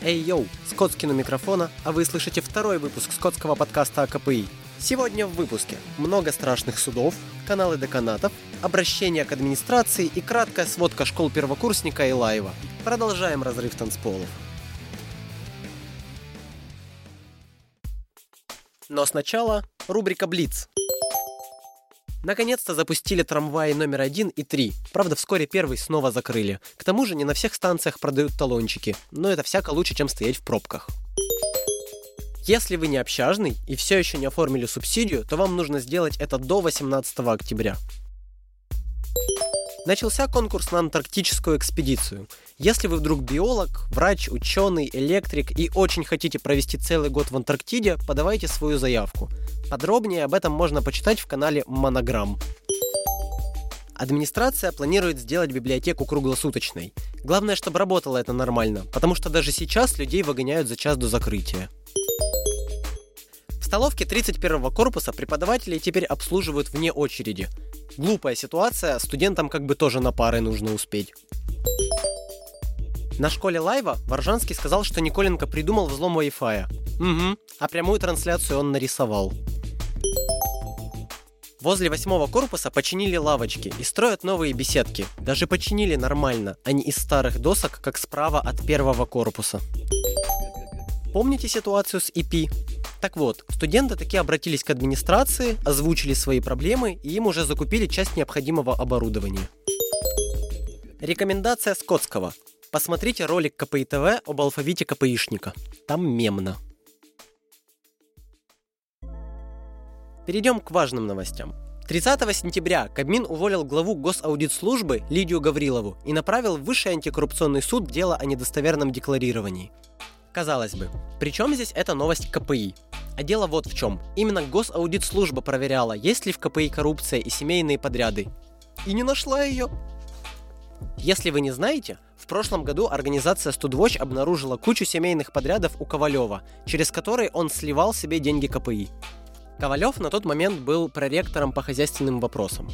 Эй, йоу, Скотскин у микрофона, а вы слышите второй выпуск скотского подкаста о КПИ. Сегодня в выпуске много страшных судов, каналы деканатов, обращение к администрации и краткая сводка школ первокурсника и лайва. Продолжаем разрыв танцполов. Но сначала рубрика «Блиц». Наконец-то запустили трамваи номер один и три. Правда, вскоре первый снова закрыли. К тому же не на всех станциях продают талончики, но это всяко лучше, чем стоять в пробках. Если вы не общажный и все еще не оформили субсидию, то вам нужно сделать это до 18 октября. Начался конкурс на антарктическую экспедицию. Если вы вдруг биолог, врач, ученый, электрик и очень хотите провести целый год в Антарктиде, подавайте свою заявку. Подробнее об этом можно почитать в канале Монограмм. Администрация планирует сделать библиотеку круглосуточной. Главное, чтобы работало это нормально, потому что даже сейчас людей выгоняют за час до закрытия. В столовке 31 корпуса преподаватели теперь обслуживают вне очереди. Глупая ситуация, студентам как бы тоже на пары нужно успеть. На школе лайва Варжанский сказал, что Николенко придумал взлом Wi-Fi. Угу, а прямую трансляцию он нарисовал. Возле восьмого корпуса починили лавочки и строят новые беседки. Даже починили нормально, а не из старых досок, как справа от первого корпуса. Помните ситуацию с EP? Так вот, студенты таки обратились к администрации, озвучили свои проблемы и им уже закупили часть необходимого оборудования. Рекомендация Скотского. Посмотрите ролик КПИ ТВ об алфавите КПИшника. Там мемно. Перейдем к важным новостям. 30 сентября Кабмин уволил главу госаудитслужбы Лидию Гаврилову и направил в Высший антикоррупционный суд дело о недостоверном декларировании. Казалось бы, при чем здесь эта новость КПИ? А дело вот в чем. Именно госаудитслужба проверяла, есть ли в КПИ коррупция и семейные подряды. И не нашла ее. Если вы не знаете, в прошлом году организация Студвоч обнаружила кучу семейных подрядов у Ковалева, через которые он сливал себе деньги КПИ. Ковалев на тот момент был проректором по хозяйственным вопросам.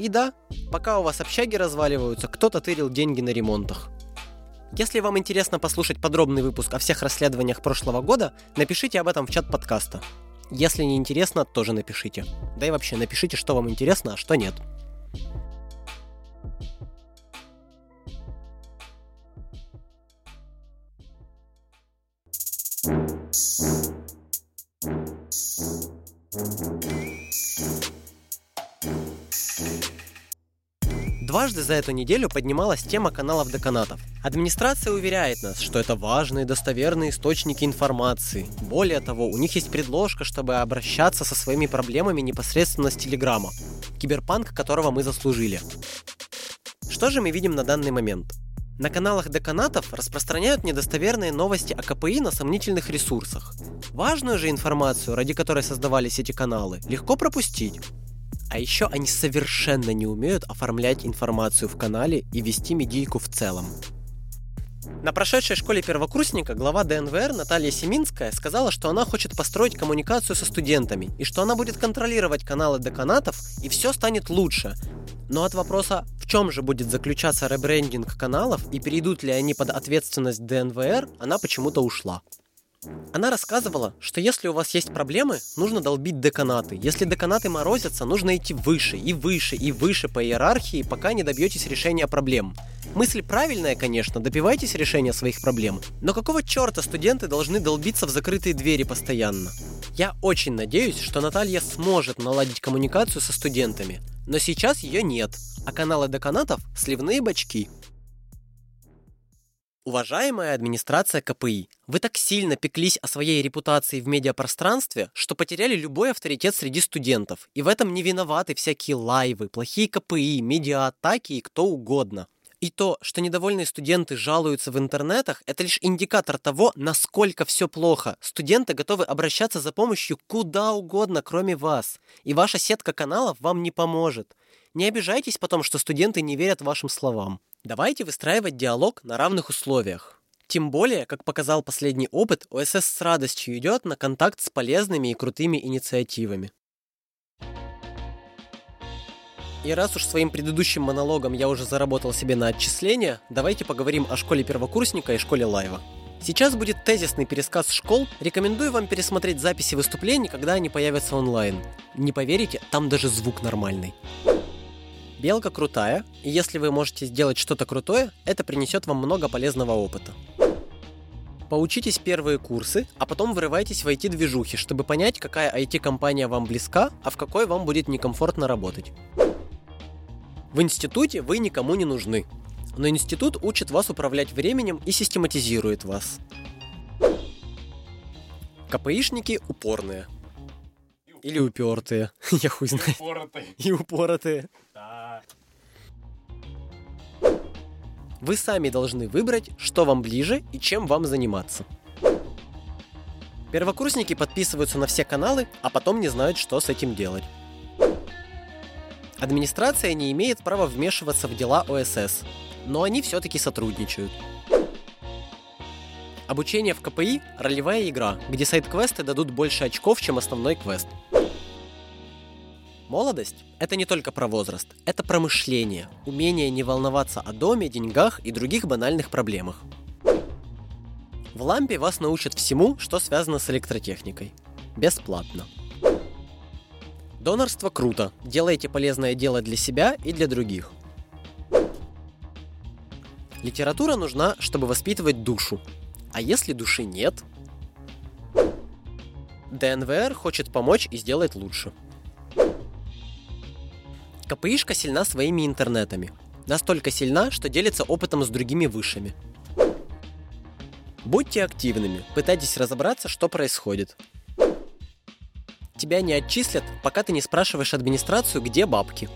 И да, пока у вас общаги разваливаются, кто-то тырил деньги на ремонтах. Если вам интересно послушать подробный выпуск о всех расследованиях прошлого года, напишите об этом в чат подкаста. Если не интересно, тоже напишите. Да и вообще напишите, что вам интересно, а что нет. Дважды за эту неделю поднималась тема каналов деканатов. Администрация уверяет нас, что это важные достоверные источники информации. Более того, у них есть предложка, чтобы обращаться со своими проблемами непосредственно с Телеграма, киберпанк которого мы заслужили. Что же мы видим на данный момент? На каналах деканатов распространяют недостоверные новости о КПИ на сомнительных ресурсах. Важную же информацию, ради которой создавались эти каналы, легко пропустить. А еще они совершенно не умеют оформлять информацию в канале и вести медийку в целом. На прошедшей школе первокурсника глава ДНВР Наталья Семинская сказала, что она хочет построить коммуникацию со студентами и что она будет контролировать каналы деканатов и все станет лучше. Но от вопроса, в чем же будет заключаться ребрендинг каналов и перейдут ли они под ответственность ДНВР, она почему-то ушла. Она рассказывала, что если у вас есть проблемы, нужно долбить деканаты. Если деканаты морозятся, нужно идти выше и выше и выше по иерархии, пока не добьетесь решения проблем. Мысль правильная, конечно, добивайтесь решения своих проблем. Но какого черта студенты должны долбиться в закрытые двери постоянно? Я очень надеюсь, что Наталья сможет наладить коммуникацию со студентами. Но сейчас ее нет, а каналы деканатов – сливные бачки. Уважаемая администрация КПИ, вы так сильно пеклись о своей репутации в медиапространстве, что потеряли любой авторитет среди студентов. И в этом не виноваты всякие лайвы, плохие КПИ, медиа-атаки и кто угодно. И то, что недовольные студенты жалуются в интернетах, это лишь индикатор того, насколько все плохо. Студенты готовы обращаться за помощью куда угодно, кроме вас. И ваша сетка каналов вам не поможет. Не обижайтесь потом, что студенты не верят вашим словам. Давайте выстраивать диалог на равных условиях. Тем более, как показал последний опыт, ОСС с радостью идет на контакт с полезными и крутыми инициативами. И раз уж своим предыдущим монологом я уже заработал себе на отчисления, давайте поговорим о школе первокурсника и школе лайва. Сейчас будет тезисный пересказ школ. Рекомендую вам пересмотреть записи выступлений, когда они появятся онлайн. Не поверите, там даже звук нормальный. Белка крутая, и если вы можете сделать что-то крутое, это принесет вам много полезного опыта. Поучитесь первые курсы, а потом врывайтесь в IT-движухи, чтобы понять, какая IT-компания вам близка, а в какой вам будет некомфортно работать. В институте вы никому не нужны, но институт учит вас управлять временем и систематизирует вас. КПИшники упорные. Или упертые. Я хуй знаю. Упоротый. И упоротые. Да. Вы сами должны выбрать, что вам ближе и чем вам заниматься. Первокурсники подписываются на все каналы, а потом не знают, что с этим делать. Администрация не имеет права вмешиваться в дела ОСС, но они все-таки сотрудничают. Обучение в КПИ – ролевая игра, где сайт-квесты дадут больше очков, чем основной квест. Молодость – это не только про возраст, это про мышление, умение не волноваться о доме, деньгах и других банальных проблемах. В лампе вас научат всему, что связано с электротехникой. Бесплатно. Донорство круто. Делайте полезное дело для себя и для других. Литература нужна, чтобы воспитывать душу. А если души нет? ДНВР хочет помочь и сделать лучше. КПИшка сильна своими интернетами. Настолько сильна, что делится опытом с другими высшими. Будьте активными, пытайтесь разобраться, что происходит. Тебя не отчислят, пока ты не спрашиваешь администрацию, где бабки.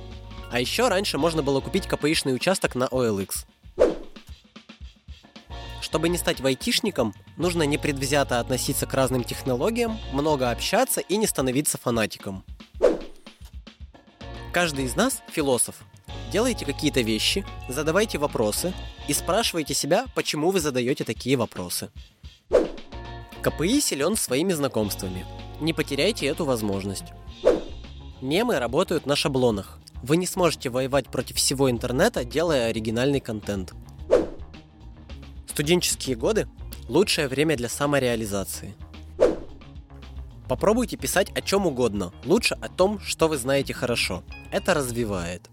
А еще раньше можно было купить КПИшный участок на OLX. Чтобы не стать вайтишником, нужно непредвзято относиться к разным технологиям, много общаться и не становиться фанатиком. Каждый из нас философ. Делайте какие-то вещи, задавайте вопросы и спрашивайте себя, почему вы задаете такие вопросы. КПИ силен своими знакомствами. Не потеряйте эту возможность. Мемы работают на шаблонах. Вы не сможете воевать против всего интернета, делая оригинальный контент. Студенческие годы – лучшее время для самореализации. Попробуйте писать о чем угодно, лучше о том, что вы знаете хорошо. Это развивает.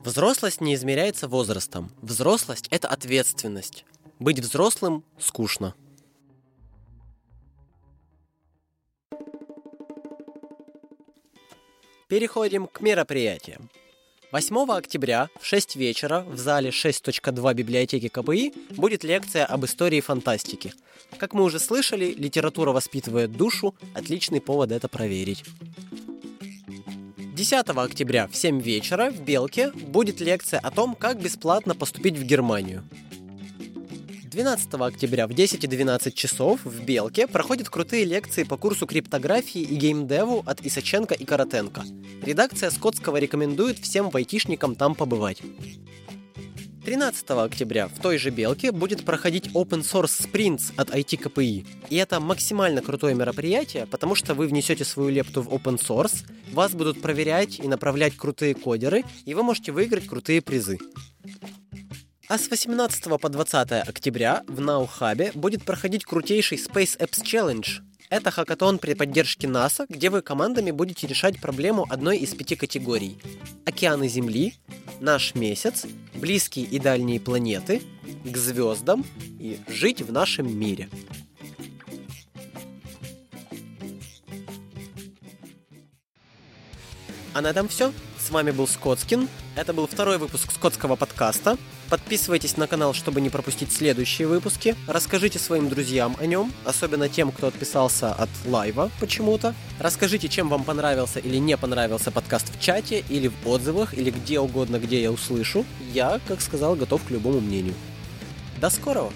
Взрослость не измеряется возрастом. Взрослость – это ответственность. Быть взрослым скучно. Переходим к мероприятиям. 8 октября в 6 вечера в зале 6.2 библиотеки КПИ будет лекция об истории фантастики. Как мы уже слышали, литература воспитывает душу, отличный повод это проверить. 10 октября в 7 вечера в Белке будет лекция о том, как бесплатно поступить в Германию. 12 октября в 10 и 12 часов в Белке проходят крутые лекции по курсу криптографии и геймдеву от Исаченко и Каратенко. Редакция Скотского рекомендует всем вайтишникам там побывать. 13 октября в той же Белке будет проходить Open Source Sprints от IT-КПИ. И это максимально крутое мероприятие, потому что вы внесете свою лепту в Open Source, вас будут проверять и направлять крутые кодеры, и вы можете выиграть крутые призы. А с 18 по 20 октября в Наухабе будет проходить крутейший Space Apps Challenge. Это хакатон при поддержке НАСА, где вы командами будете решать проблему одной из пяти категорий. Океаны Земли, наш месяц, близкие и дальние планеты, к звездам и жить в нашем мире. А на этом все. С вами был Скотскин. Это был второй выпуск Скотского подкаста. Подписывайтесь на канал, чтобы не пропустить следующие выпуски. Расскажите своим друзьям о нем, особенно тем, кто отписался от лайва почему-то. Расскажите, чем вам понравился или не понравился подкаст в чате, или в отзывах, или где угодно, где я услышу. Я, как сказал, готов к любому мнению. До скорого!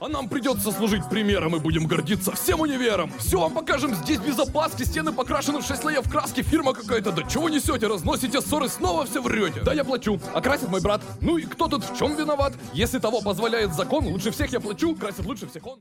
А нам придется служить примером и будем гордиться всем универом. Все вам покажем здесь без опаски, стены покрашены в 6 слоев краски, фирма какая-то. Да чего несете, разносите ссоры, снова все врете. Да я плачу, а красит мой брат. Ну и кто тут в чем виноват? Если того позволяет закон, лучше всех я плачу, красит лучше всех он.